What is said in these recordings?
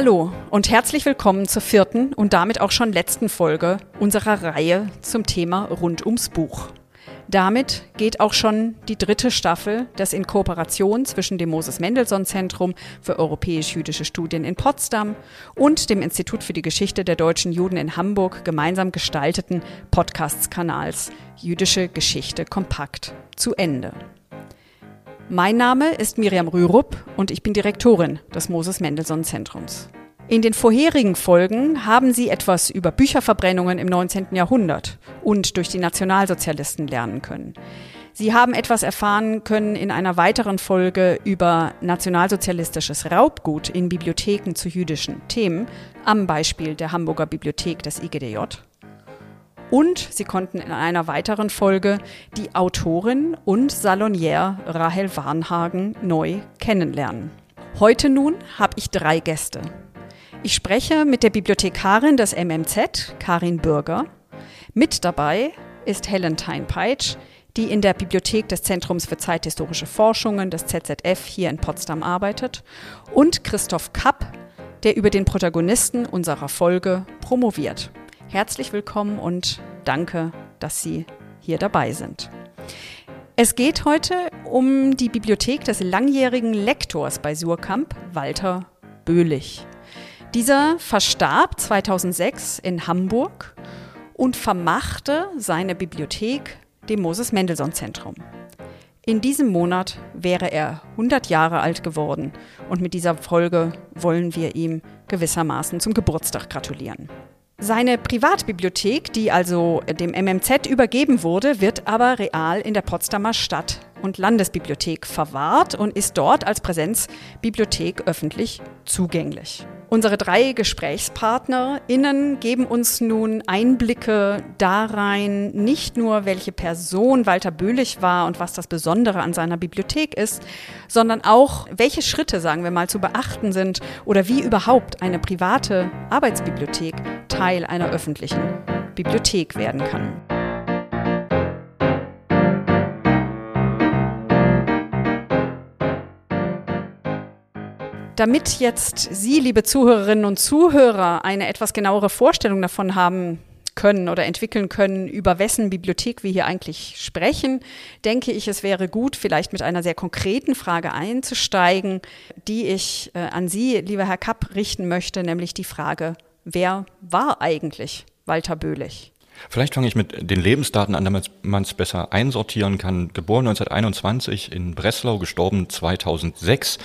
Hallo und herzlich willkommen zur vierten und damit auch schon letzten Folge unserer Reihe zum Thema rund ums Buch. Damit geht auch schon die dritte Staffel des in Kooperation zwischen dem Moses Mendelssohn Zentrum für europäisch-jüdische Studien in Potsdam und dem Institut für die Geschichte der deutschen Juden in Hamburg gemeinsam gestalteten Podcasts-Kanals Jüdische Geschichte kompakt zu Ende. Mein Name ist Miriam Rürup und ich bin Direktorin des Moses Mendelssohn Zentrums. In den vorherigen Folgen haben Sie etwas über Bücherverbrennungen im 19. Jahrhundert und durch die Nationalsozialisten lernen können. Sie haben etwas erfahren können in einer weiteren Folge über nationalsozialistisches Raubgut in Bibliotheken zu jüdischen Themen, am Beispiel der Hamburger Bibliothek des IGDJ. Und Sie konnten in einer weiteren Folge die Autorin und Salonière Rahel Warnhagen neu kennenlernen. Heute nun habe ich drei Gäste. Ich spreche mit der Bibliothekarin des MMZ, Karin Bürger. Mit dabei ist Helen Tein-Peitsch, die in der Bibliothek des Zentrums für zeithistorische Forschungen des ZZF hier in Potsdam arbeitet. Und Christoph Kapp, der über den Protagonisten unserer Folge promoviert. Herzlich willkommen und danke, dass Sie hier dabei sind. Es geht heute um die Bibliothek des langjährigen Lektors bei Surkamp, Walter Böhlich. Dieser verstarb 2006 in Hamburg und vermachte seine Bibliothek dem Moses Mendelssohn Zentrum. In diesem Monat wäre er 100 Jahre alt geworden und mit dieser Folge wollen wir ihm gewissermaßen zum Geburtstag gratulieren. Seine Privatbibliothek, die also dem MMZ übergeben wurde, wird aber real in der Potsdamer Stadt- und Landesbibliothek verwahrt und ist dort als Präsenzbibliothek öffentlich zugänglich. Unsere drei GesprächspartnerInnen geben uns nun Einblicke darein, nicht nur welche Person Walter Böhlich war und was das Besondere an seiner Bibliothek ist, sondern auch welche Schritte, sagen wir mal, zu beachten sind oder wie überhaupt eine private Arbeitsbibliothek Teil einer öffentlichen Bibliothek werden kann. Damit jetzt Sie, liebe Zuhörerinnen und Zuhörer, eine etwas genauere Vorstellung davon haben können oder entwickeln können, über wessen Bibliothek wir hier eigentlich sprechen, denke ich, es wäre gut, vielleicht mit einer sehr konkreten Frage einzusteigen, die ich äh, an Sie, lieber Herr Kapp, richten möchte, nämlich die Frage, wer war eigentlich Walter Böhlich? Vielleicht fange ich mit den Lebensdaten an, damit man es besser einsortieren kann. Geboren 1921 in Breslau, gestorben 2006.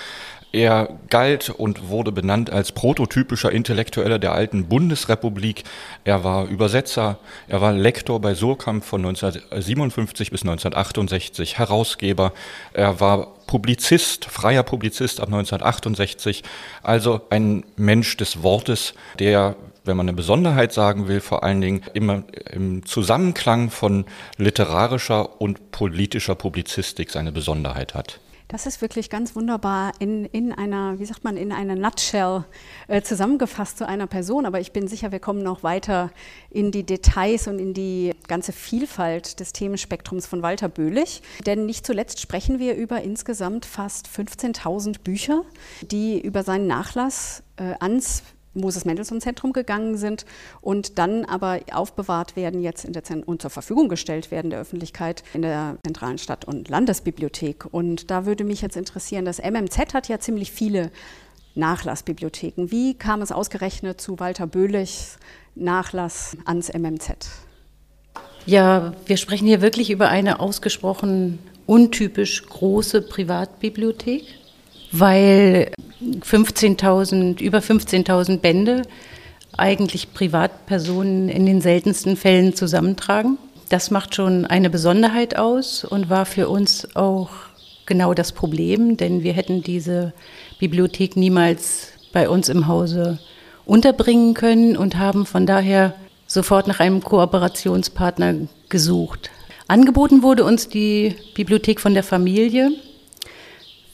Er galt und wurde benannt als prototypischer Intellektueller der alten Bundesrepublik. Er war Übersetzer, er war Lektor bei Surkamp von 1957 bis 1968, Herausgeber, er war Publizist, freier Publizist ab 1968, also ein Mensch des Wortes, der wenn man eine Besonderheit sagen will, vor allen Dingen immer im Zusammenklang von literarischer und politischer Publizistik seine Besonderheit hat. Das ist wirklich ganz wunderbar in, in einer, wie sagt man, in einer Nutshell äh, zusammengefasst zu einer Person. Aber ich bin sicher, wir kommen noch weiter in die Details und in die ganze Vielfalt des Themenspektrums von Walter Böhlich. Denn nicht zuletzt sprechen wir über insgesamt fast 15.000 Bücher, die über seinen Nachlass äh, ans Moses Mendelssohn Zentrum gegangen sind und dann aber aufbewahrt werden jetzt in der Zent und zur Verfügung gestellt werden der Öffentlichkeit in der zentralen Stadt- und Landesbibliothek. Und da würde mich jetzt interessieren, das MMZ hat ja ziemlich viele Nachlassbibliotheken. Wie kam es ausgerechnet zu Walter Böhlichs Nachlass ans MMZ? Ja, wir sprechen hier wirklich über eine ausgesprochen untypisch große Privatbibliothek, weil 15.000, über 15.000 Bände eigentlich Privatpersonen in den seltensten Fällen zusammentragen. Das macht schon eine Besonderheit aus und war für uns auch genau das Problem, denn wir hätten diese Bibliothek niemals bei uns im Hause unterbringen können und haben von daher sofort nach einem Kooperationspartner gesucht. Angeboten wurde uns die Bibliothek von der Familie,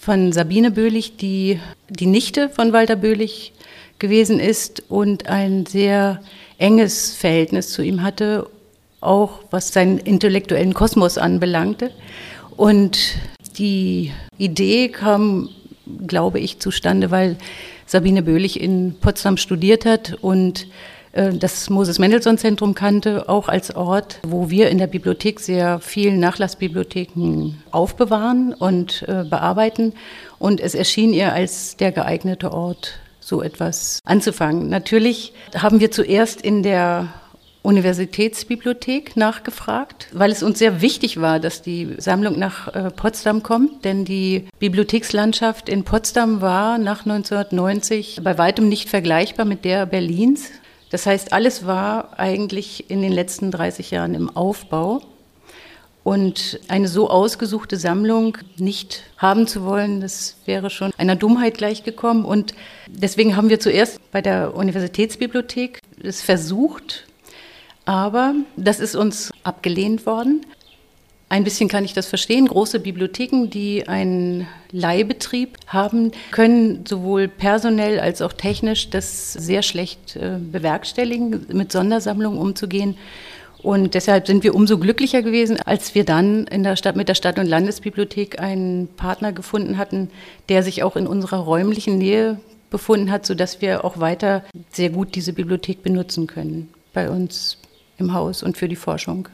von Sabine Böhlich, die die Nichte von Walter Böhlich gewesen ist und ein sehr enges Verhältnis zu ihm hatte, auch was seinen intellektuellen Kosmos anbelangte. Und die Idee kam glaube ich, zustande, weil Sabine Böhlich in Potsdam studiert hat und äh, das Moses-Mendelssohn-Zentrum kannte, auch als Ort, wo wir in der Bibliothek sehr viel Nachlassbibliotheken aufbewahren und äh, bearbeiten. Und es erschien ihr als der geeignete Ort, so etwas anzufangen. Natürlich haben wir zuerst in der Universitätsbibliothek nachgefragt, weil es uns sehr wichtig war, dass die Sammlung nach äh, Potsdam kommt, denn die Bibliothekslandschaft in Potsdam war nach 1990 bei weitem nicht vergleichbar mit der Berlins. Das heißt, alles war eigentlich in den letzten 30 Jahren im Aufbau. Und eine so ausgesuchte Sammlung nicht haben zu wollen, das wäre schon einer Dummheit gleichgekommen. Und deswegen haben wir zuerst bei der Universitätsbibliothek es versucht, aber das ist uns abgelehnt worden. Ein bisschen kann ich das verstehen. Große Bibliotheken, die einen Leihbetrieb haben, können sowohl personell als auch technisch das sehr schlecht äh, bewerkstelligen, mit Sondersammlungen umzugehen. Und deshalb sind wir umso glücklicher gewesen, als wir dann in der Stadt, mit der Stadt- und Landesbibliothek einen Partner gefunden hatten, der sich auch in unserer räumlichen Nähe befunden hat, sodass wir auch weiter sehr gut diese Bibliothek benutzen können bei uns im Haus und für die Forschung.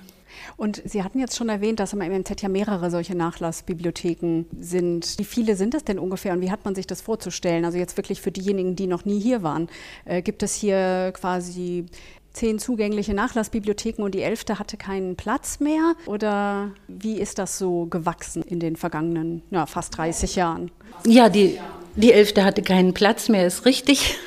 Und Sie hatten jetzt schon erwähnt, dass am MMZ ja mehrere solche Nachlassbibliotheken sind. Wie viele sind es denn ungefähr und wie hat man sich das vorzustellen? Also jetzt wirklich für diejenigen, die noch nie hier waren. Äh, gibt es hier quasi zehn zugängliche Nachlassbibliotheken und die elfte hatte keinen Platz mehr? Oder wie ist das so gewachsen in den vergangenen ja, fast 30 Jahren? Ja, die, die elfte hatte keinen Platz mehr, ist richtig.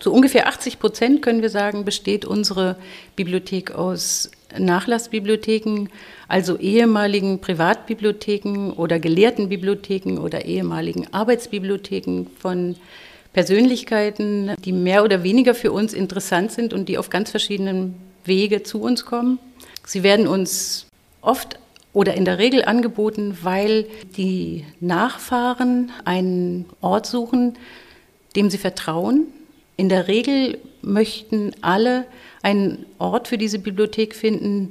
So ungefähr 80 Prozent, können wir sagen, besteht unsere Bibliothek aus Nachlassbibliotheken, also ehemaligen Privatbibliotheken oder gelehrten Bibliotheken oder ehemaligen Arbeitsbibliotheken von Persönlichkeiten, die mehr oder weniger für uns interessant sind und die auf ganz verschiedenen Wege zu uns kommen. Sie werden uns oft oder in der Regel angeboten, weil die Nachfahren einen Ort suchen, dem sie vertrauen. In der Regel möchten alle einen Ort für diese Bibliothek finden,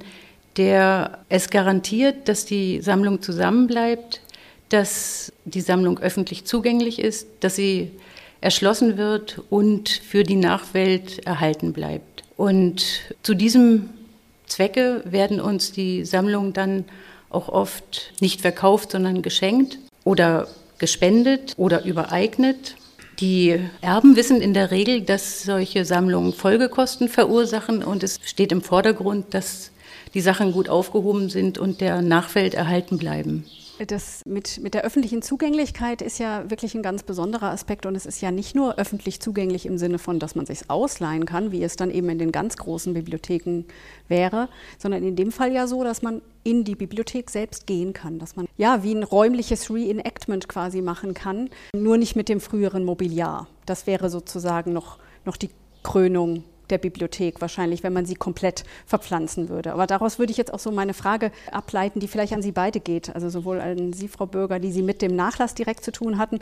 der es garantiert, dass die Sammlung zusammenbleibt, dass die Sammlung öffentlich zugänglich ist, dass sie erschlossen wird und für die Nachwelt erhalten bleibt. Und zu diesem Zwecke werden uns die Sammlungen dann auch oft nicht verkauft, sondern geschenkt oder gespendet oder übereignet. Die Erben wissen in der Regel, dass solche Sammlungen Folgekosten verursachen und es steht im Vordergrund, dass die Sachen gut aufgehoben sind und der Nachwelt erhalten bleiben. Das mit, mit der öffentlichen Zugänglichkeit ist ja wirklich ein ganz besonderer Aspekt und es ist ja nicht nur öffentlich zugänglich im Sinne von, dass man sich ausleihen kann, wie es dann eben in den ganz großen Bibliotheken wäre, sondern in dem Fall ja so, dass man in die Bibliothek selbst gehen kann, dass man ja wie ein räumliches Reenactment quasi machen kann, nur nicht mit dem früheren Mobiliar. Das wäre sozusagen noch, noch die Krönung der Bibliothek wahrscheinlich, wenn man sie komplett verpflanzen würde. Aber daraus würde ich jetzt auch so meine Frage ableiten, die vielleicht an Sie beide geht. Also sowohl an Sie, Frau Bürger, die Sie mit dem Nachlass direkt zu tun hatten,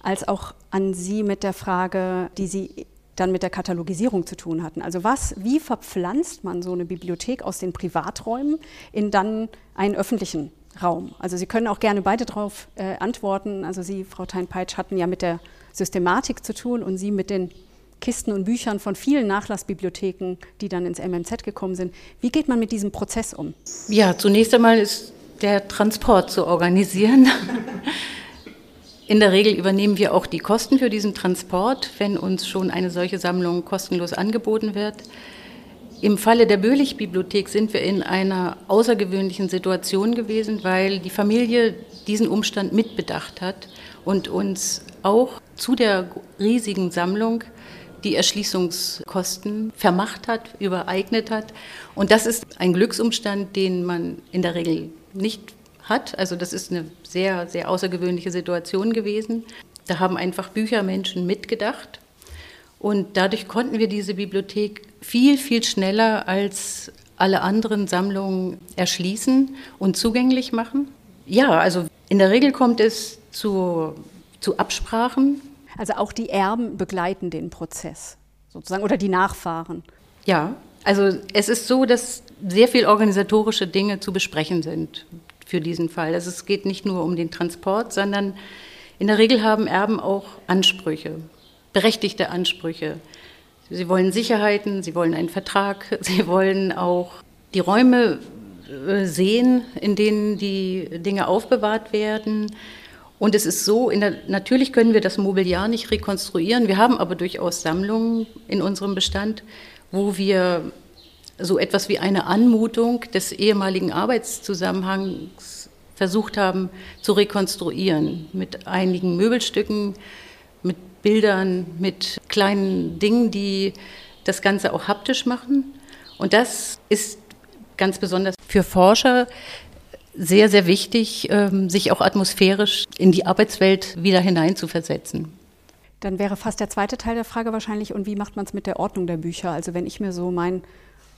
als auch an Sie mit der Frage, die Sie dann mit der Katalogisierung zu tun hatten. Also was, wie verpflanzt man so eine Bibliothek aus den Privaträumen in dann einen öffentlichen Raum? Also Sie können auch gerne beide darauf äh, antworten. Also Sie, Frau Tein-Peitsch, hatten ja mit der Systematik zu tun und Sie mit den Kisten und Büchern von vielen Nachlassbibliotheken, die dann ins MMZ gekommen sind. Wie geht man mit diesem Prozess um? Ja, zunächst einmal ist der Transport zu organisieren. In der Regel übernehmen wir auch die Kosten für diesen Transport, wenn uns schon eine solche Sammlung kostenlos angeboten wird. Im Falle der Böhlich-Bibliothek sind wir in einer außergewöhnlichen Situation gewesen, weil die Familie diesen Umstand mitbedacht hat und uns auch zu der riesigen Sammlung die Erschließungskosten vermacht hat, übereignet hat. Und das ist ein Glücksumstand, den man in der Regel nicht hat. Also das ist eine sehr, sehr außergewöhnliche Situation gewesen. Da haben einfach Büchermenschen mitgedacht. Und dadurch konnten wir diese Bibliothek viel, viel schneller als alle anderen Sammlungen erschließen und zugänglich machen. Ja, also in der Regel kommt es zu, zu Absprachen also auch die Erben begleiten den Prozess sozusagen oder die Nachfahren. Ja, also es ist so, dass sehr viel organisatorische Dinge zu besprechen sind für diesen Fall. Also es geht nicht nur um den Transport, sondern In der Regel haben Erben auch Ansprüche, berechtigte Ansprüche. Sie wollen Sicherheiten, sie wollen einen Vertrag, sie wollen auch die Räume äh, sehen, in denen die Dinge aufbewahrt werden. Und es ist so, der, natürlich können wir das Mobiliar nicht rekonstruieren. Wir haben aber durchaus Sammlungen in unserem Bestand, wo wir so etwas wie eine Anmutung des ehemaligen Arbeitszusammenhangs versucht haben zu rekonstruieren mit einigen Möbelstücken, mit Bildern, mit kleinen Dingen, die das Ganze auch haptisch machen. Und das ist ganz besonders für Forscher sehr, sehr wichtig, ähm, sich auch atmosphärisch in die Arbeitswelt wieder hineinzuversetzen. Dann wäre fast der zweite Teil der Frage wahrscheinlich, und wie macht man es mit der Ordnung der Bücher? Also wenn ich mir so mein,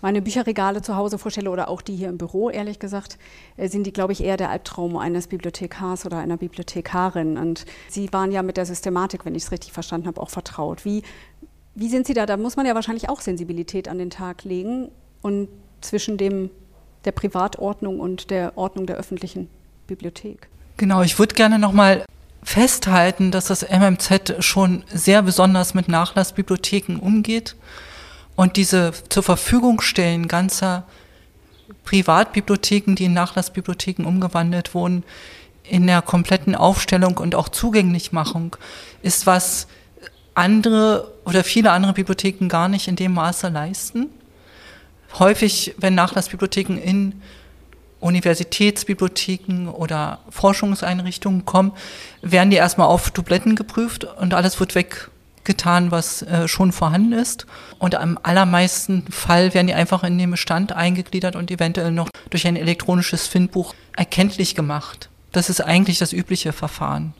meine Bücherregale zu Hause vorstelle oder auch die hier im Büro, ehrlich gesagt, äh, sind die, glaube ich, eher der Albtraum eines Bibliothekars oder einer Bibliothekarin. Und Sie waren ja mit der Systematik, wenn ich es richtig verstanden habe, auch vertraut. Wie, wie sind Sie da? Da muss man ja wahrscheinlich auch Sensibilität an den Tag legen und zwischen dem der Privatordnung und der Ordnung der öffentlichen Bibliothek. Genau, ich würde gerne nochmal festhalten, dass das MMZ schon sehr besonders mit Nachlassbibliotheken umgeht und diese zur Verfügung stellen ganzer Privatbibliotheken, die in Nachlassbibliotheken umgewandelt wurden, in der kompletten Aufstellung und auch Zugänglichmachung ist was andere oder viele andere Bibliotheken gar nicht in dem Maße leisten häufig, wenn Nachlassbibliotheken in Universitätsbibliotheken oder Forschungseinrichtungen kommen, werden die erstmal auf Dubletten geprüft und alles wird weggetan, was äh, schon vorhanden ist. Und am allermeisten Fall werden die einfach in den Bestand eingegliedert und eventuell noch durch ein elektronisches Findbuch erkenntlich gemacht. Das ist eigentlich das übliche Verfahren.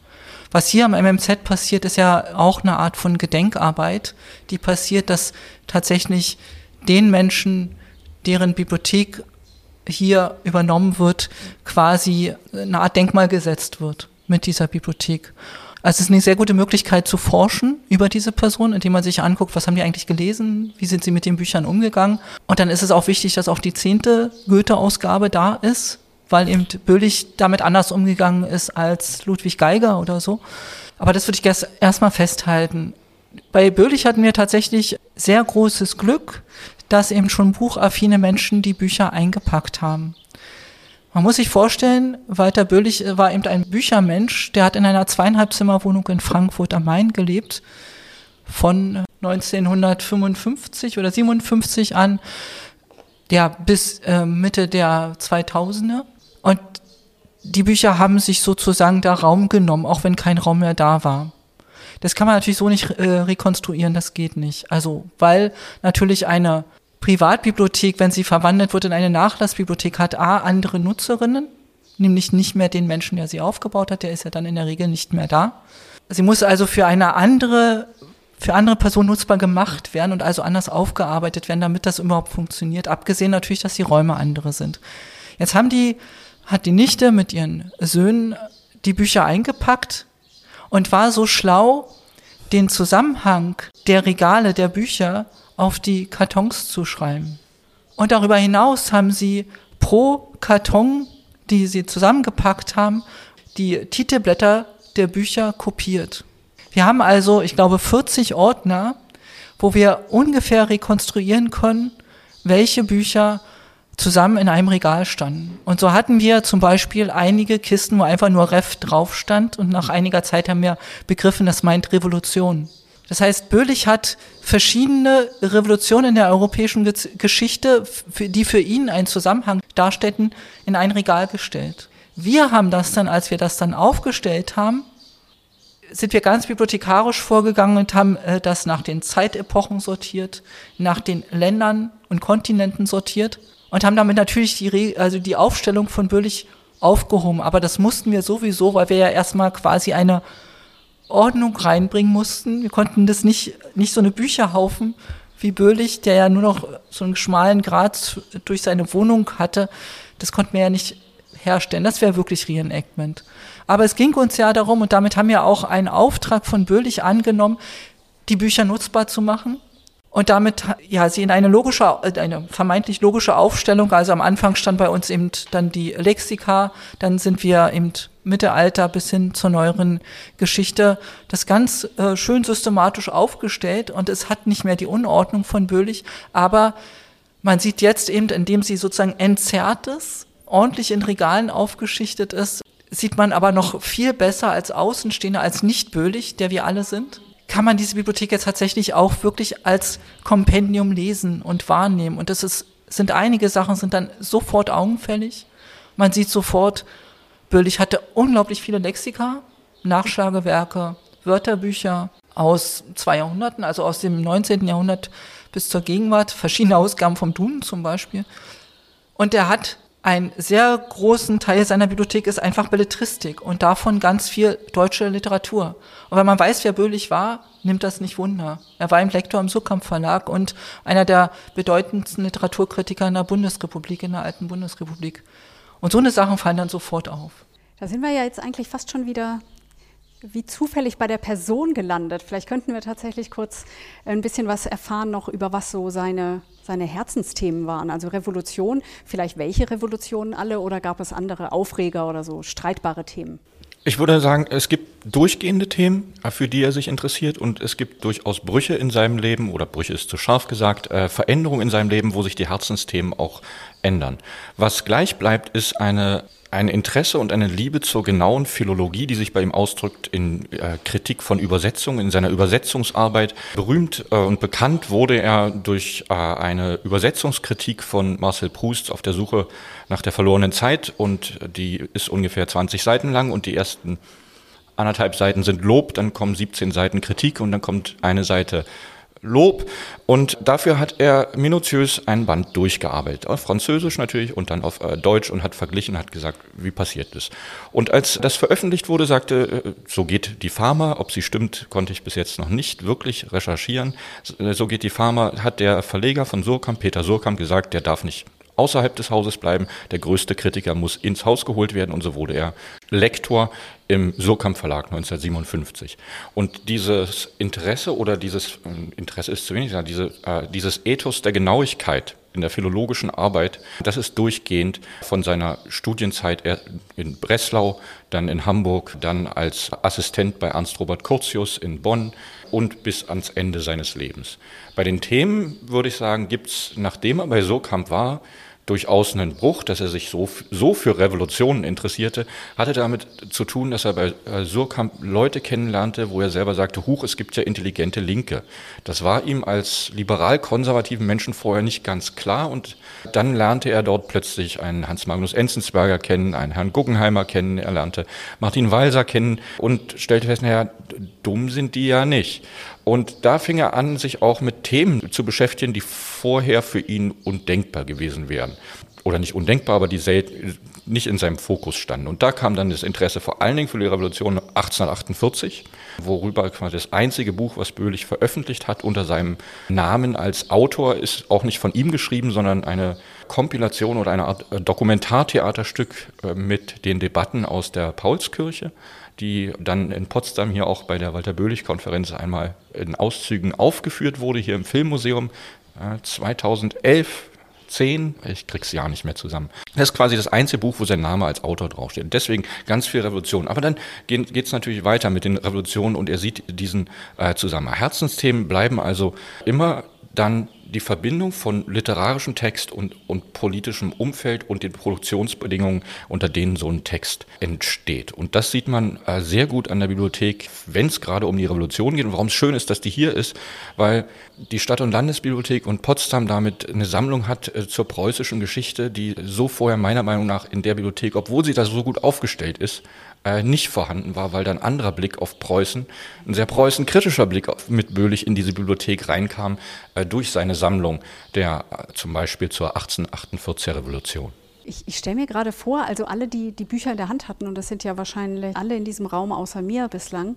Was hier am MMZ passiert, ist ja auch eine Art von Gedenkarbeit, die passiert, dass tatsächlich den Menschen, deren Bibliothek hier übernommen wird, quasi eine Art Denkmal gesetzt wird mit dieser Bibliothek. Also es ist eine sehr gute Möglichkeit zu forschen über diese Person, indem man sich anguckt, was haben die eigentlich gelesen, wie sind sie mit den Büchern umgegangen. Und dann ist es auch wichtig, dass auch die zehnte Goethe-Ausgabe da ist, weil eben Böhlich damit anders umgegangen ist als Ludwig Geiger oder so. Aber das würde ich erstmal festhalten. Bei Böhlich hatten wir tatsächlich sehr großes Glück, dass eben schon buchaffine Menschen die Bücher eingepackt haben. Man muss sich vorstellen, Walter Böhlich war eben ein Büchermensch, der hat in einer zweieinhalb Zimmerwohnung in Frankfurt am Main gelebt, von 1955 oder 57 an, ja, bis äh, Mitte der 2000er. Und die Bücher haben sich sozusagen da Raum genommen, auch wenn kein Raum mehr da war. Das kann man natürlich so nicht äh, rekonstruieren, das geht nicht. Also, weil natürlich eine Privatbibliothek, wenn sie verwandelt wird in eine Nachlassbibliothek, hat A, andere Nutzerinnen, nämlich nicht mehr den Menschen, der sie aufgebaut hat, der ist ja dann in der Regel nicht mehr da. Sie muss also für eine andere, für andere Personen nutzbar gemacht werden und also anders aufgearbeitet werden, damit das überhaupt funktioniert. Abgesehen natürlich, dass die Räume andere sind. Jetzt haben die, hat die Nichte mit ihren Söhnen die Bücher eingepackt und war so schlau, den Zusammenhang der Regale der Bücher auf die Kartons zu schreiben. Und darüber hinaus haben sie pro Karton, die sie zusammengepackt haben, die Titelblätter der Bücher kopiert. Wir haben also, ich glaube, 40 Ordner, wo wir ungefähr rekonstruieren können, welche Bücher zusammen in einem Regal standen. Und so hatten wir zum Beispiel einige Kisten, wo einfach nur Ref drauf stand und nach einiger Zeit haben wir begriffen, das meint Revolution. Das heißt, Böhlich hat verschiedene Revolutionen in der europäischen Geschichte, die für ihn einen Zusammenhang darstellten, in ein Regal gestellt. Wir haben das dann, als wir das dann aufgestellt haben, sind wir ganz bibliothekarisch vorgegangen und haben äh, das nach den Zeitepochen sortiert, nach den Ländern und Kontinenten sortiert und haben damit natürlich die, Re also die Aufstellung von Böhlich aufgehoben. Aber das mussten wir sowieso, weil wir ja erstmal quasi eine Ordnung reinbringen mussten. Wir konnten das nicht, nicht so eine Bücherhaufen wie Böhlich, der ja nur noch so einen schmalen Grat durch seine Wohnung hatte. Das konnten wir ja nicht herstellen. Das wäre wirklich Reenactment. Aber es ging uns ja darum, und damit haben wir auch einen Auftrag von Böhlich angenommen, die Bücher nutzbar zu machen und damit ja sie in eine logische, äh, eine vermeintlich logische Aufstellung. Also am Anfang stand bei uns eben dann die Lexika, dann sind wir eben Mittelalter bis hin zur neueren Geschichte, das ganz äh, schön systematisch aufgestellt. Und es hat nicht mehr die Unordnung von Böhlich, aber man sieht jetzt eben, indem sie sozusagen entzerrt ist, ordentlich in Regalen aufgeschichtet ist, sieht man aber noch viel besser als Außenstehender, als nicht Böhlich, der wir alle sind kann man diese Bibliothek jetzt tatsächlich auch wirklich als Kompendium lesen und wahrnehmen. Und das ist, sind einige Sachen, sind dann sofort augenfällig. Man sieht sofort, Böhlich hatte unglaublich viele Lexika, Nachschlagewerke, Wörterbücher aus zwei Jahrhunderten, also aus dem 19. Jahrhundert bis zur Gegenwart, verschiedene Ausgaben vom Duden zum Beispiel. Und er hat einen sehr großen Teil seiner Bibliothek ist einfach Belletristik und davon ganz viel deutsche Literatur. Und wenn man weiß, wer Böhlich war, nimmt das nicht Wunder. Er war ein Lektor im Surkamp Verlag und einer der bedeutendsten Literaturkritiker in der Bundesrepublik, in der alten Bundesrepublik. Und so eine Sachen fallen dann sofort auf. Da sind wir ja jetzt eigentlich fast schon wieder wie zufällig bei der Person gelandet. Vielleicht könnten wir tatsächlich kurz ein bisschen was erfahren noch über was so seine, seine Herzensthemen waren. Also Revolution, vielleicht welche Revolutionen alle oder gab es andere Aufreger oder so streitbare Themen? Ich würde sagen, es gibt durchgehende Themen, für die er sich interessiert und es gibt durchaus Brüche in seinem Leben oder Brüche ist zu scharf gesagt, äh, Veränderungen in seinem Leben, wo sich die Herzensthemen auch ändern. Was gleich bleibt, ist eine ein Interesse und eine Liebe zur genauen Philologie, die sich bei ihm ausdrückt in äh, Kritik von Übersetzungen, in seiner Übersetzungsarbeit. Berühmt äh, und bekannt wurde er durch äh, eine Übersetzungskritik von Marcel Proust auf der Suche nach der verlorenen Zeit und die ist ungefähr 20 Seiten lang und die ersten anderthalb Seiten sind Lob, dann kommen 17 Seiten Kritik und dann kommt eine Seite Lob. Und dafür hat er minutiös ein Band durchgearbeitet. Auf Französisch natürlich und dann auf äh, Deutsch und hat verglichen, hat gesagt, wie passiert das. Und als das veröffentlicht wurde, sagte, äh, so geht die Pharma. Ob sie stimmt, konnte ich bis jetzt noch nicht wirklich recherchieren. So geht die Pharma, hat der Verleger von Surkamp, Peter Surkamp, gesagt, der darf nicht außerhalb des Hauses bleiben. Der größte Kritiker muss ins Haus geholt werden und so wurde er Lektor im Surkamp Verlag 1957. Und dieses Interesse oder dieses äh, Interesse ist zu wenig, diese, äh, dieses Ethos der Genauigkeit in der philologischen Arbeit, das ist durchgehend von seiner Studienzeit in Breslau, dann in Hamburg, dann als Assistent bei Ernst Robert Curtius in Bonn und bis ans Ende seines Lebens. Bei den Themen würde ich sagen, gibt es, nachdem er bei Surkamp war, durchaus einen Bruch, dass er sich so, so für Revolutionen interessierte, hatte damit zu tun, dass er bei äh, Surkamp Leute kennenlernte, wo er selber sagte, huch, es gibt ja intelligente Linke. Das war ihm als liberal-konservativen Menschen vorher nicht ganz klar und dann lernte er dort plötzlich einen Hans Magnus Enzensberger kennen, einen Herrn Guggenheimer kennen, er lernte Martin Walser kennen und stellte fest, naja, dumm sind die ja nicht. Und da fing er an, sich auch mit Themen zu beschäftigen, die vorher für ihn undenkbar gewesen wären. Oder nicht undenkbar, aber die nicht in seinem Fokus standen. Und da kam dann das Interesse vor allen Dingen für die Revolution 1848, worüber quasi das einzige Buch, was Böhlich veröffentlicht hat unter seinem Namen als Autor, ist auch nicht von ihm geschrieben, sondern eine Kompilation oder eine Art Dokumentartheaterstück äh, mit den Debatten aus der Paulskirche die dann in Potsdam hier auch bei der Walter-Böhlich-Konferenz einmal in Auszügen aufgeführt wurde, hier im Filmmuseum 2011. 10, ich krieg's ja nicht mehr zusammen. Das ist quasi das einzige Buch, wo sein Name als Autor draufsteht. Deswegen ganz viel Revolution. Aber dann geht es natürlich weiter mit den Revolutionen und er sieht diesen äh, zusammen. Herzensthemen bleiben also immer dann die Verbindung von literarischem Text und, und politischem Umfeld und den Produktionsbedingungen, unter denen so ein Text entsteht. Und das sieht man äh, sehr gut an der Bibliothek, wenn es gerade um die Revolution geht und warum es schön ist, dass die hier ist, weil die Stadt- und Landesbibliothek und Potsdam damit eine Sammlung hat äh, zur preußischen Geschichte, die so vorher meiner Meinung nach in der Bibliothek, obwohl sie da so gut aufgestellt ist, äh, nicht vorhanden war, weil dann anderer Blick auf Preußen, ein sehr preußenkritischer Blick auf, mit Böhlich in diese Bibliothek reinkam, äh, durch seine Sammlung der äh, zum Beispiel zur 1848er Revolution. Ich, ich stelle mir gerade vor, also alle, die die Bücher in der Hand hatten, und das sind ja wahrscheinlich alle in diesem Raum außer mir bislang,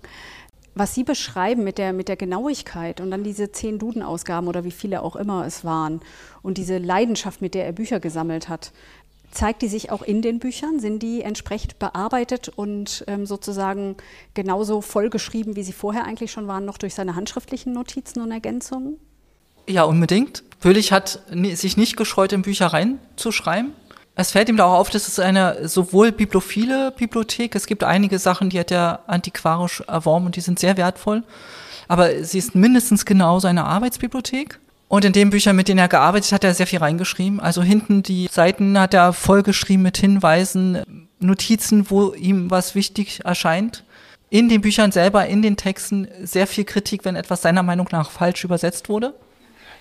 was Sie beschreiben mit der, mit der Genauigkeit und dann diese zehn Duden-Ausgaben oder wie viele auch immer es waren und diese Leidenschaft, mit der er Bücher gesammelt hat, Zeigt die sich auch in den Büchern? Sind die entsprechend bearbeitet und ähm, sozusagen genauso vollgeschrieben, wie sie vorher eigentlich schon waren, noch durch seine handschriftlichen Notizen und Ergänzungen? Ja, unbedingt. Böhlich hat sich nicht gescheut, in Bücher reinzuschreiben. Es fällt ihm da auch auf, dass es eine sowohl bibliophile Bibliothek, es gibt einige Sachen, die hat er antiquarisch erworben und die sind sehr wertvoll, aber sie ist mindestens genauso eine Arbeitsbibliothek. Und in den Büchern, mit denen er gearbeitet hat, hat er sehr viel reingeschrieben. Also hinten die Seiten hat er vollgeschrieben mit Hinweisen, Notizen, wo ihm was wichtig erscheint. In den Büchern selber, in den Texten sehr viel Kritik, wenn etwas seiner Meinung nach falsch übersetzt wurde.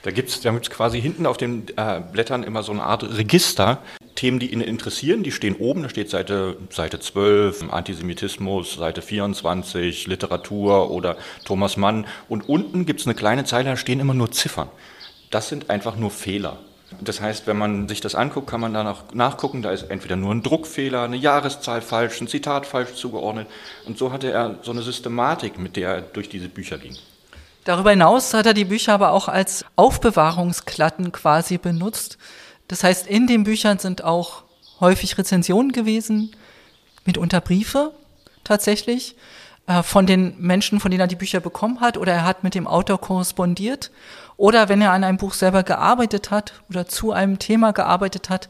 Da gibt es da gibt's quasi hinten auf den äh, Blättern immer so eine Art Register. Themen, die ihn interessieren, die stehen oben, da steht Seite, Seite 12, Antisemitismus, Seite 24, Literatur oder Thomas Mann. Und unten gibt es eine kleine Zeile, da stehen immer nur Ziffern. Das sind einfach nur Fehler. Das heißt, wenn man sich das anguckt, kann man danach nachgucken, da ist entweder nur ein Druckfehler, eine Jahreszahl falsch, ein Zitat falsch zugeordnet. Und so hatte er so eine Systematik, mit der er durch diese Bücher ging. Darüber hinaus hat er die Bücher aber auch als Aufbewahrungsklatten quasi benutzt. Das heißt, in den Büchern sind auch häufig Rezensionen gewesen, mitunter Briefe tatsächlich von den Menschen, von denen er die Bücher bekommen hat, oder er hat mit dem Autor korrespondiert. Oder wenn er an einem Buch selber gearbeitet hat oder zu einem Thema gearbeitet hat,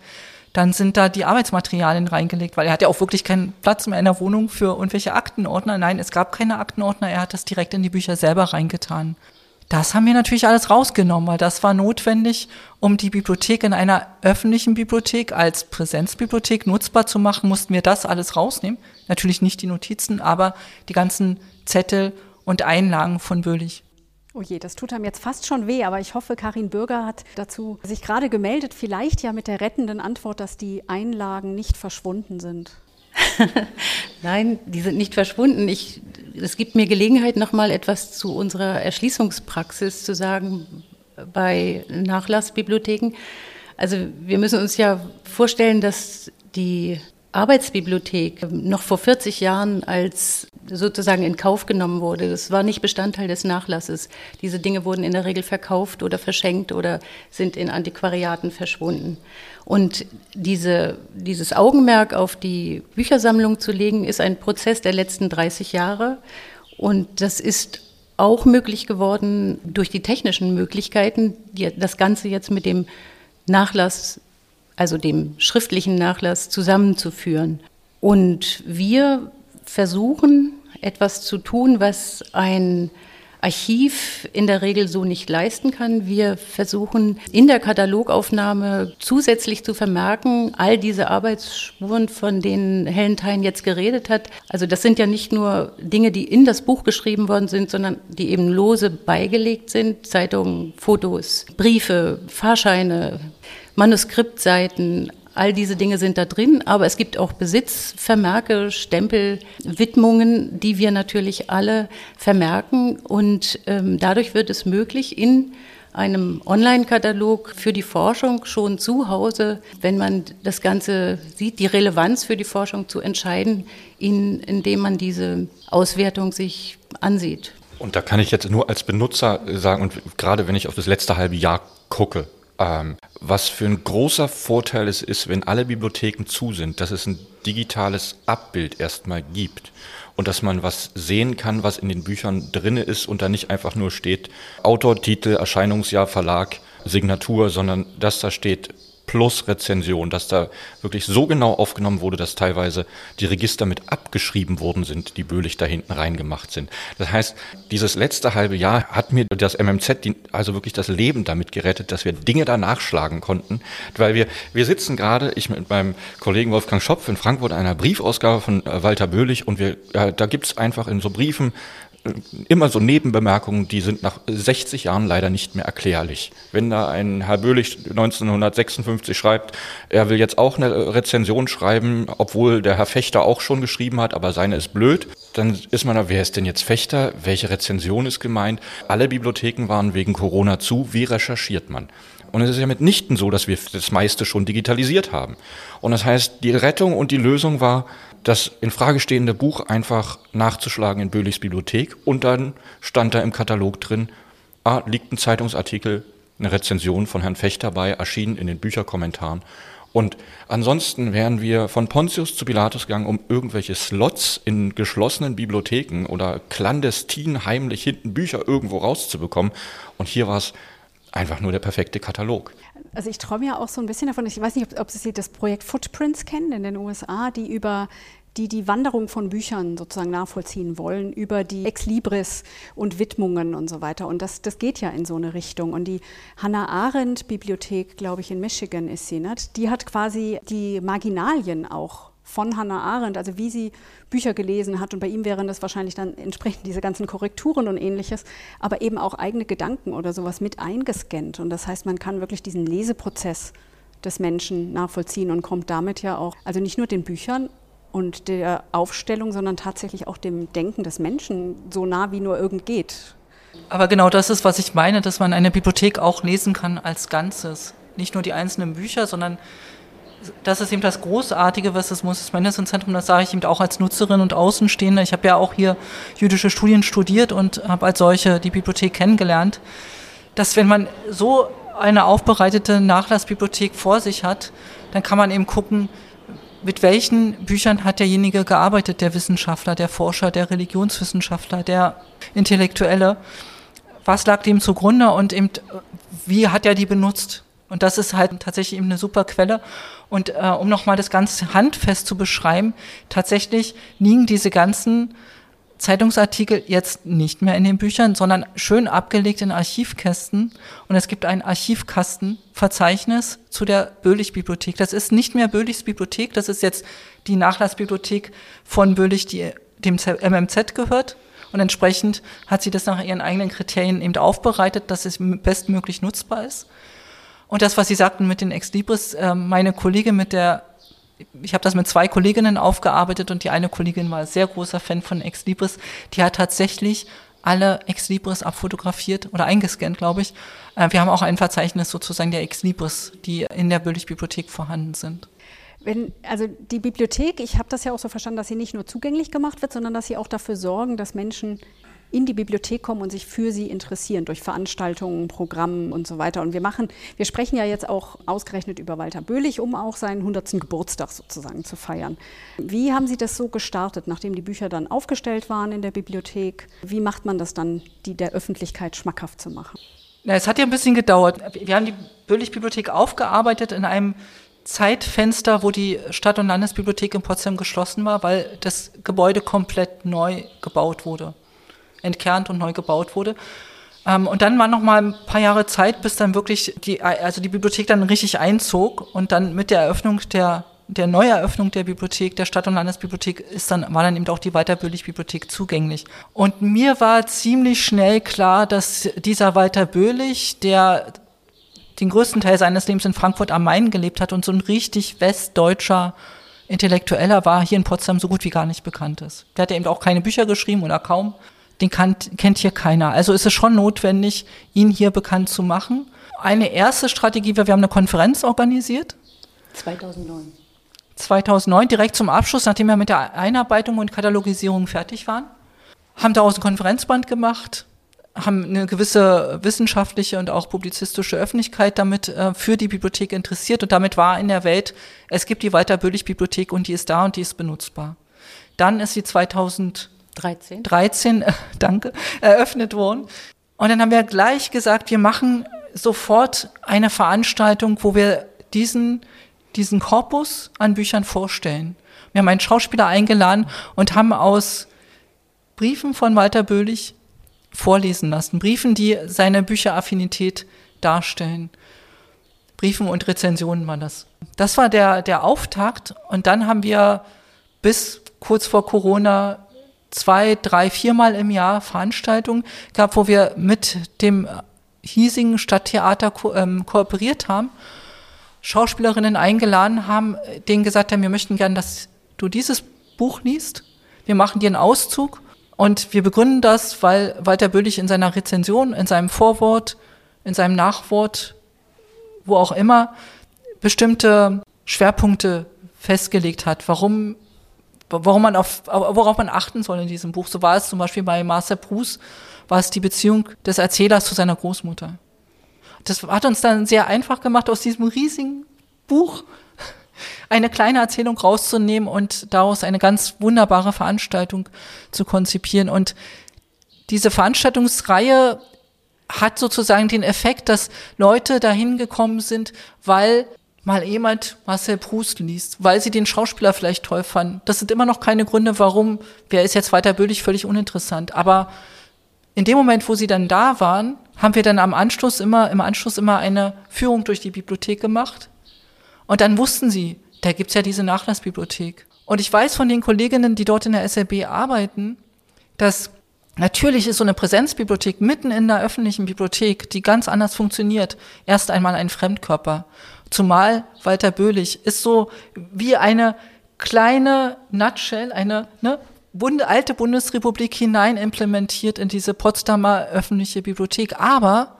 dann sind da die Arbeitsmaterialien reingelegt, weil er hat ja auch wirklich keinen Platz mehr in der Wohnung für irgendwelche Aktenordner. Nein, es gab keine Aktenordner, er hat das direkt in die Bücher selber reingetan. Das haben wir natürlich alles rausgenommen, weil das war notwendig, um die Bibliothek in einer öffentlichen Bibliothek als Präsenzbibliothek nutzbar zu machen, mussten wir das alles rausnehmen. Natürlich nicht die Notizen, aber die ganzen Zettel und Einlagen von Böhlich. Oh je, das tut einem jetzt fast schon weh, aber ich hoffe, Karin Bürger hat dazu sich gerade gemeldet, vielleicht ja mit der rettenden Antwort, dass die Einlagen nicht verschwunden sind. Nein, die sind nicht verschwunden. Ich, es gibt mir Gelegenheit, noch mal etwas zu unserer Erschließungspraxis zu sagen bei Nachlassbibliotheken. Also wir müssen uns ja vorstellen, dass die Arbeitsbibliothek noch vor 40 Jahren als sozusagen in Kauf genommen wurde. Das war nicht Bestandteil des Nachlasses. Diese Dinge wurden in der Regel verkauft oder verschenkt oder sind in Antiquariaten verschwunden. Und diese, dieses Augenmerk auf die Büchersammlung zu legen, ist ein Prozess der letzten 30 Jahre. Und das ist auch möglich geworden durch die technischen Möglichkeiten, die, das Ganze jetzt mit dem Nachlass also dem schriftlichen Nachlass, zusammenzuführen. Und wir versuchen etwas zu tun, was ein Archiv in der Regel so nicht leisten kann. Wir versuchen in der Katalogaufnahme zusätzlich zu vermerken, all diese Arbeitsspuren, von denen Helen Thein jetzt geredet hat. Also das sind ja nicht nur Dinge, die in das Buch geschrieben worden sind, sondern die eben lose beigelegt sind. Zeitungen, Fotos, Briefe, Fahrscheine, Manuskriptseiten, all diese Dinge sind da drin, aber es gibt auch Besitzvermerke, Stempel, Widmungen, die wir natürlich alle vermerken und ähm, dadurch wird es möglich, in einem Online-Katalog für die Forschung schon zu Hause, wenn man das Ganze sieht, die Relevanz für die Forschung zu entscheiden, in, indem man diese Auswertung sich ansieht. Und da kann ich jetzt nur als Benutzer sagen, und gerade wenn ich auf das letzte halbe Jahr gucke, ähm, was für ein großer Vorteil es ist, wenn alle Bibliotheken zu sind, dass es ein digitales Abbild erstmal gibt und dass man was sehen kann, was in den Büchern drinne ist und da nicht einfach nur steht Autor, Titel, Erscheinungsjahr, Verlag, Signatur, sondern dass da steht plus Rezension, dass da wirklich so genau aufgenommen wurde, dass teilweise die Register mit abgeschrieben worden sind, die böhlich da hinten reingemacht sind. Das heißt, dieses letzte halbe Jahr hat mir das MMZ also wirklich das Leben damit gerettet, dass wir Dinge da nachschlagen konnten, weil wir, wir sitzen gerade, ich mit meinem Kollegen Wolfgang Schopf in Frankfurt einer Briefausgabe von äh, Walter Böhlich und wir, äh, da gibt's einfach in so Briefen immer so Nebenbemerkungen, die sind nach 60 Jahren leider nicht mehr erklärlich. Wenn da ein Herr Böhlich 1956 schreibt, er will jetzt auch eine Rezension schreiben, obwohl der Herr Fechter auch schon geschrieben hat, aber seine ist blöd, dann ist man da, wer ist denn jetzt Fechter? Welche Rezension ist gemeint? Alle Bibliotheken waren wegen Corona zu. Wie recherchiert man? Und es ist ja mitnichten so, dass wir das meiste schon digitalisiert haben. Und das heißt, die Rettung und die Lösung war, das in Frage stehende Buch einfach nachzuschlagen in Böhlichs Bibliothek und dann stand da im Katalog drin, ah, liegt ein Zeitungsartikel, eine Rezension von Herrn Fechter bei, erschienen in den Bücherkommentaren. Und ansonsten wären wir von Pontius zu Pilatus gegangen, um irgendwelche Slots in geschlossenen Bibliotheken oder clandestin heimlich hinten Bücher irgendwo rauszubekommen. Und hier war es einfach nur der perfekte Katalog. Also ich träume ja auch so ein bisschen davon, ich weiß nicht, ob, ob Sie das Projekt Footprints kennen in den USA, die über die die Wanderung von Büchern sozusagen nachvollziehen wollen, über die Exlibris und Widmungen und so weiter. Und das, das geht ja in so eine Richtung. Und die Hannah Arendt Bibliothek, glaube ich, in Michigan ist sie, nicht? die hat quasi die Marginalien auch von Hannah Arendt, also wie sie Bücher gelesen hat. Und bei ihm wären das wahrscheinlich dann entsprechend diese ganzen Korrekturen und ähnliches, aber eben auch eigene Gedanken oder sowas mit eingescannt. Und das heißt, man kann wirklich diesen Leseprozess des Menschen nachvollziehen und kommt damit ja auch, also nicht nur den Büchern und der Aufstellung, sondern tatsächlich auch dem Denken des Menschen so nah wie nur irgend geht. Aber genau das ist, was ich meine, dass man eine Bibliothek auch lesen kann als Ganzes. Nicht nur die einzelnen Bücher, sondern das ist eben das Großartige, was das Moses Mendelssohn Zentrum, das sage ich eben auch als Nutzerin und Außenstehende. Ich habe ja auch hier jüdische Studien studiert und habe als solche die Bibliothek kennengelernt, dass wenn man so eine aufbereitete Nachlassbibliothek vor sich hat, dann kann man eben gucken, mit welchen Büchern hat derjenige gearbeitet, der Wissenschaftler, der Forscher, der Religionswissenschaftler, der Intellektuelle? Was lag dem zugrunde und eben, wie hat er die benutzt? Und das ist halt tatsächlich eben eine super Quelle. Und äh, um nochmal das ganz handfest zu beschreiben, tatsächlich liegen diese ganzen Zeitungsartikel jetzt nicht mehr in den Büchern, sondern schön abgelegt in Archivkästen. Und es gibt ein Archivkastenverzeichnis zu der Böhlich-Bibliothek. Das ist nicht mehr Böhlichs Bibliothek, das ist jetzt die Nachlassbibliothek von Böhlich, die dem MMZ gehört. Und entsprechend hat sie das nach ihren eigenen Kriterien eben aufbereitet, dass es bestmöglich nutzbar ist. Und das, was Sie sagten mit den Ex Libris, äh, meine Kollegin mit der, ich habe das mit zwei Kolleginnen aufgearbeitet und die eine Kollegin war sehr großer Fan von Ex Libris, die hat tatsächlich alle Ex Libris abfotografiert oder eingescannt, glaube ich. Äh, wir haben auch ein Verzeichnis sozusagen der Ex Libris, die in der Böhlich-Bibliothek vorhanden sind. Wenn, also die Bibliothek, ich habe das ja auch so verstanden, dass sie nicht nur zugänglich gemacht wird, sondern dass sie auch dafür sorgen, dass Menschen in die Bibliothek kommen und sich für sie interessieren durch Veranstaltungen, Programmen und so weiter. Und wir machen, wir sprechen ja jetzt auch ausgerechnet über Walter Böhlich, um auch seinen 100. Geburtstag sozusagen zu feiern. Wie haben Sie das so gestartet, nachdem die Bücher dann aufgestellt waren in der Bibliothek? Wie macht man das dann, die der Öffentlichkeit schmackhaft zu machen? Na, es hat ja ein bisschen gedauert. Wir haben die Böhlich-Bibliothek aufgearbeitet in einem Zeitfenster, wo die Stadt- und Landesbibliothek in Potsdam geschlossen war, weil das Gebäude komplett neu gebaut wurde entkernt und neu gebaut wurde. Ähm, und dann war noch mal ein paar Jahre Zeit, bis dann wirklich die, also die Bibliothek dann richtig einzog und dann mit der Eröffnung der der Neueröffnung der Bibliothek, der Stadt- und Landesbibliothek, ist dann, war dann eben auch die Walter Böhlich-Bibliothek zugänglich. Und mir war ziemlich schnell klar, dass dieser Walter Böhlich, der den größten Teil seines Lebens in Frankfurt am Main gelebt hat und so ein richtig westdeutscher Intellektueller war, hier in Potsdam so gut wie gar nicht bekannt ist. Der hat ja eben auch keine Bücher geschrieben oder kaum den kannt, kennt hier keiner. Also ist es schon notwendig, ihn hier bekannt zu machen. Eine erste Strategie war, wir haben eine Konferenz organisiert. 2009. 2009, direkt zum Abschluss, nachdem wir mit der Einarbeitung und Katalogisierung fertig waren. Haben daraus ein Konferenzband gemacht, haben eine gewisse wissenschaftliche und auch publizistische Öffentlichkeit damit äh, für die Bibliothek interessiert und damit war in der Welt, es gibt die Walter Böhlich Bibliothek und die ist da und die ist benutzbar. Dann ist sie 2000 13. 13, äh, danke, eröffnet worden. Und dann haben wir gleich gesagt, wir machen sofort eine Veranstaltung, wo wir diesen, diesen Korpus an Büchern vorstellen. Wir haben einen Schauspieler eingeladen und haben aus Briefen von Walter Böhlich vorlesen lassen. Briefen, die seine Bücheraffinität darstellen. Briefen und Rezensionen waren das. Das war der, der Auftakt. Und dann haben wir bis kurz vor Corona zwei, drei, viermal im Jahr Veranstaltungen gab, wo wir mit dem hiesigen Stadttheater ko ähm, kooperiert haben, Schauspielerinnen eingeladen haben, denen gesagt haben, wir möchten gern, dass du dieses Buch liest. Wir machen dir einen Auszug und wir begründen das, weil Walter Böhlich in seiner Rezension, in seinem Vorwort, in seinem Nachwort, wo auch immer, bestimmte Schwerpunkte festgelegt hat, warum warum man auf, worauf man achten soll in diesem Buch. So war es zum Beispiel bei Marcel Proust, war es die Beziehung des Erzählers zu seiner Großmutter. Das hat uns dann sehr einfach gemacht, aus diesem riesigen Buch eine kleine Erzählung rauszunehmen und daraus eine ganz wunderbare Veranstaltung zu konzipieren. Und diese Veranstaltungsreihe hat sozusagen den Effekt, dass Leute dahin gekommen sind, weil mal jemand Marcel Proust liest, weil sie den Schauspieler vielleicht toll fanden. Das sind immer noch keine Gründe, warum, wer ist jetzt weiter bürdig, völlig uninteressant. Aber in dem Moment, wo sie dann da waren, haben wir dann am Anschluss immer, im Anschluss immer eine Führung durch die Bibliothek gemacht. Und dann wussten sie, da gibt's ja diese Nachlassbibliothek. Und ich weiß von den Kolleginnen, die dort in der SLB arbeiten, dass natürlich ist so eine Präsenzbibliothek mitten in der öffentlichen Bibliothek, die ganz anders funktioniert, erst einmal ein Fremdkörper. Zumal Walter Böhlich ist so wie eine kleine Nutshell, eine ne, Bunde, alte Bundesrepublik hinein implementiert in diese Potsdamer öffentliche Bibliothek. Aber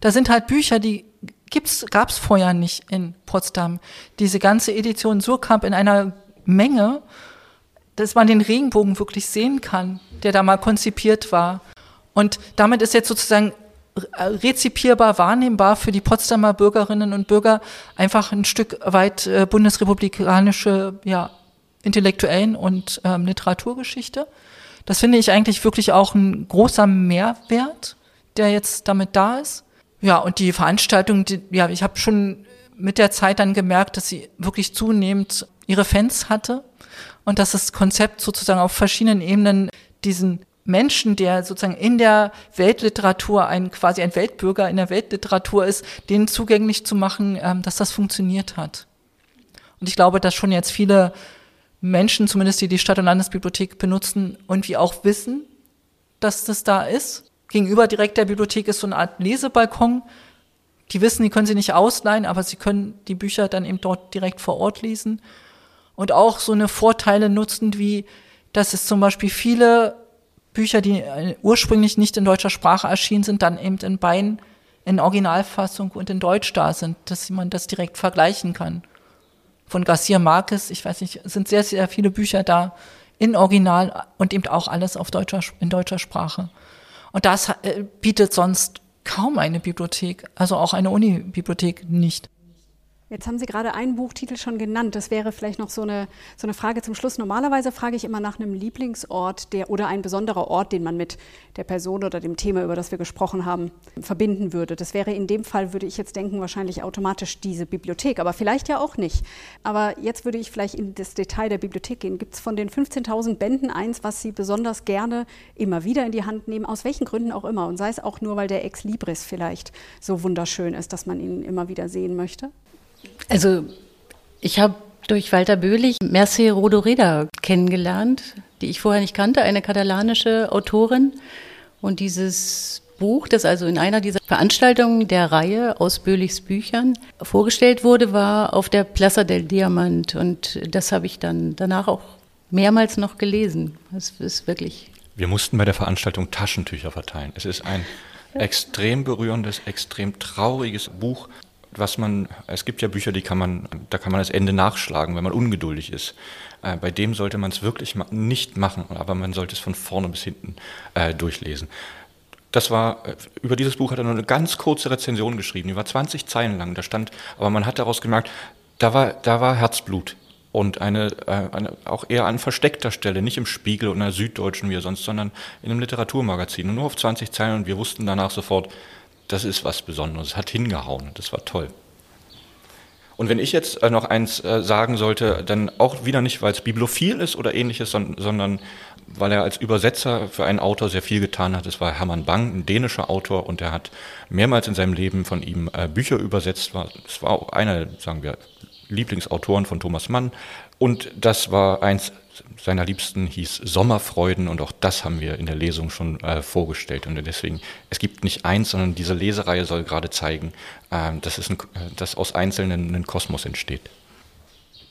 da sind halt Bücher, die gibt's, gab's vorher nicht in Potsdam. Diese ganze Edition Surkamp in einer Menge, dass man den Regenbogen wirklich sehen kann, der da mal konzipiert war. Und damit ist jetzt sozusagen rezipierbar, wahrnehmbar für die Potsdamer Bürgerinnen und Bürger einfach ein Stück weit äh, bundesrepublikanische ja, Intellektuellen und ähm, Literaturgeschichte. Das finde ich eigentlich wirklich auch ein großer Mehrwert, der jetzt damit da ist. Ja, und die Veranstaltung, die, ja, ich habe schon mit der Zeit dann gemerkt, dass sie wirklich zunehmend ihre Fans hatte und dass das Konzept sozusagen auf verschiedenen Ebenen diesen Menschen, der sozusagen in der Weltliteratur ein quasi ein Weltbürger in der Weltliteratur ist, den zugänglich zu machen, ähm, dass das funktioniert hat. Und ich glaube, dass schon jetzt viele Menschen, zumindest die die Stadt- und Landesbibliothek benutzen, irgendwie auch wissen, dass das da ist. Gegenüber direkt der Bibliothek ist so eine Art Lesebalkon. Die wissen, die können sie nicht ausleihen, aber sie können die Bücher dann eben dort direkt vor Ort lesen. Und auch so eine Vorteile nutzen, wie, dass es zum Beispiel viele Bücher, die äh, ursprünglich nicht in deutscher Sprache erschienen sind, dann eben in beiden in Originalfassung und in Deutsch da sind, dass man das direkt vergleichen kann von Garcia Marquez, ich weiß nicht, sind sehr, sehr viele Bücher da in Original und eben auch alles auf deutscher, in deutscher Sprache. Und das äh, bietet sonst kaum eine Bibliothek, also auch eine Uni-Bibliothek nicht. Jetzt haben Sie gerade einen Buchtitel schon genannt. Das wäre vielleicht noch so eine, so eine Frage zum Schluss. Normalerweise frage ich immer nach einem Lieblingsort der, oder ein besonderer Ort, den man mit der Person oder dem Thema, über das wir gesprochen haben, verbinden würde. Das wäre in dem Fall, würde ich jetzt denken, wahrscheinlich automatisch diese Bibliothek, aber vielleicht ja auch nicht. Aber jetzt würde ich vielleicht in das Detail der Bibliothek gehen. Gibt es von den 15.000 Bänden eins, was Sie besonders gerne immer wieder in die Hand nehmen, aus welchen Gründen auch immer? Und sei es auch nur, weil der Ex Libris vielleicht so wunderschön ist, dass man ihn immer wieder sehen möchte? Also ich habe durch Walter Böhlich Mercè Rodoreda kennengelernt, die ich vorher nicht kannte, eine katalanische Autorin. Und dieses Buch, das also in einer dieser Veranstaltungen der Reihe aus Böhlichs Büchern vorgestellt wurde, war auf der Plaza del Diamant. Und das habe ich dann danach auch mehrmals noch gelesen. Das ist wirklich. Wir mussten bei der Veranstaltung Taschentücher verteilen. Es ist ein extrem berührendes, extrem trauriges Buch was man, es gibt ja Bücher, die kann man, da kann man das Ende nachschlagen, wenn man ungeduldig ist. Äh, bei dem sollte man es wirklich ma nicht machen, aber man sollte es von vorne bis hinten äh, durchlesen. Das war, äh, über dieses Buch hat er nur eine ganz kurze Rezension geschrieben, die war 20 Zeilen lang, da stand, aber man hat daraus gemerkt, da war, da war Herzblut und eine, äh, eine, auch eher an versteckter Stelle, nicht im Spiegel oder in der Süddeutschen wie sonst, sondern in einem Literaturmagazin und nur auf 20 Zeilen und wir wussten danach sofort, das ist was Besonderes, hat hingehauen, das war toll. Und wenn ich jetzt äh, noch eins äh, sagen sollte, dann auch wieder nicht, weil es bibliophil ist oder ähnliches, sondern weil er als Übersetzer für einen Autor sehr viel getan hat. Es war Hermann Bang, ein dänischer Autor, und er hat mehrmals in seinem Leben von ihm äh, Bücher übersetzt. Es war auch einer, sagen wir, Lieblingsautoren von Thomas Mann. Und das war eins seiner Liebsten hieß Sommerfreuden und auch das haben wir in der Lesung schon äh, vorgestellt. Und deswegen, es gibt nicht eins, sondern diese Lesereihe soll gerade zeigen, äh, dass, es ein, dass aus Einzelnen ein Kosmos entsteht.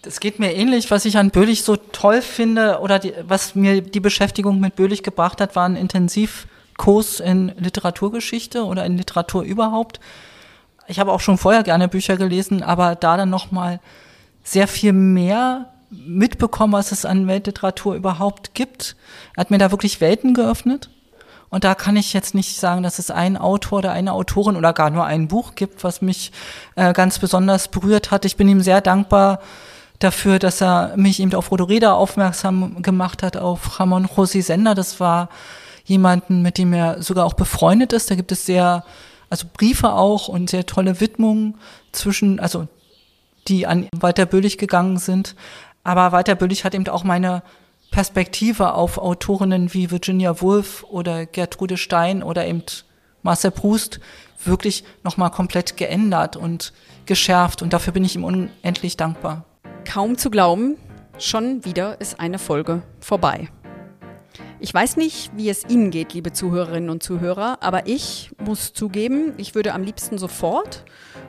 Das geht mir ähnlich. Was ich an Böhlich so toll finde oder die, was mir die Beschäftigung mit Böhlich gebracht hat, war ein Intensivkurs in Literaturgeschichte oder in Literatur überhaupt. Ich habe auch schon vorher gerne Bücher gelesen, aber da dann noch mal sehr viel mehr mitbekommen, was es an Weltliteratur überhaupt gibt. Er hat mir da wirklich Welten geöffnet. Und da kann ich jetzt nicht sagen, dass es einen Autor oder eine Autorin oder gar nur ein Buch gibt, was mich äh, ganz besonders berührt hat. Ich bin ihm sehr dankbar dafür, dass er mich eben auf Rodoreda aufmerksam gemacht hat, auf Ramon José Sender. Das war jemanden, mit dem er sogar auch befreundet ist. Da gibt es sehr, also Briefe auch und sehr tolle Widmungen zwischen, also die an Walter Böhlich gegangen sind. Aber Walter Böhlich hat eben auch meine Perspektive auf Autorinnen wie Virginia Woolf oder Gertrude Stein oder eben Marcel Proust wirklich nochmal komplett geändert und geschärft. Und dafür bin ich ihm unendlich dankbar. Kaum zu glauben, schon wieder ist eine Folge vorbei. Ich weiß nicht, wie es Ihnen geht, liebe Zuhörerinnen und Zuhörer, aber ich muss zugeben, ich würde am liebsten sofort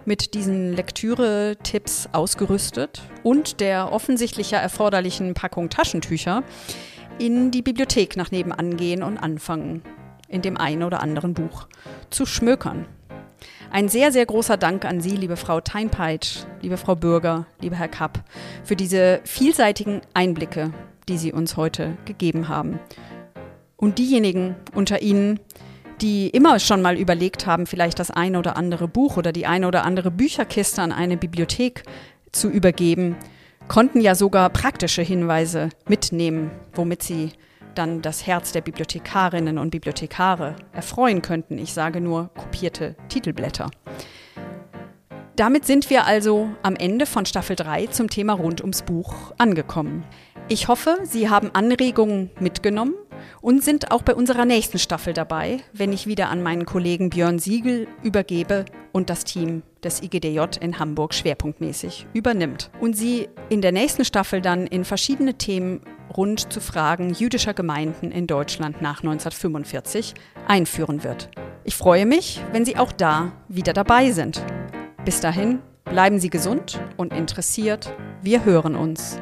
mit diesen Lektüre-Tipps ausgerüstet und der offensichtlich ja erforderlichen Packung Taschentücher in die Bibliothek nach nebenan gehen und anfangen, in dem einen oder anderen Buch zu schmökern. Ein sehr, sehr großer Dank an Sie, liebe Frau Teinpeitsch, liebe Frau Bürger, lieber Herr Kapp, für diese vielseitigen Einblicke, die Sie uns heute gegeben haben. Und diejenigen unter Ihnen, die immer schon mal überlegt haben, vielleicht das eine oder andere Buch oder die eine oder andere Bücherkiste an eine Bibliothek zu übergeben, konnten ja sogar praktische Hinweise mitnehmen, womit sie dann das Herz der Bibliothekarinnen und Bibliothekare erfreuen könnten. Ich sage nur kopierte Titelblätter. Damit sind wir also am Ende von Staffel 3 zum Thema rund ums Buch angekommen. Ich hoffe, Sie haben Anregungen mitgenommen und sind auch bei unserer nächsten Staffel dabei, wenn ich wieder an meinen Kollegen Björn Siegel übergebe und das Team des IGDJ in Hamburg schwerpunktmäßig übernimmt. Und sie in der nächsten Staffel dann in verschiedene Themen rund zu Fragen jüdischer Gemeinden in Deutschland nach 1945 einführen wird. Ich freue mich, wenn Sie auch da wieder dabei sind. Bis dahin, bleiben Sie gesund und interessiert. Wir hören uns.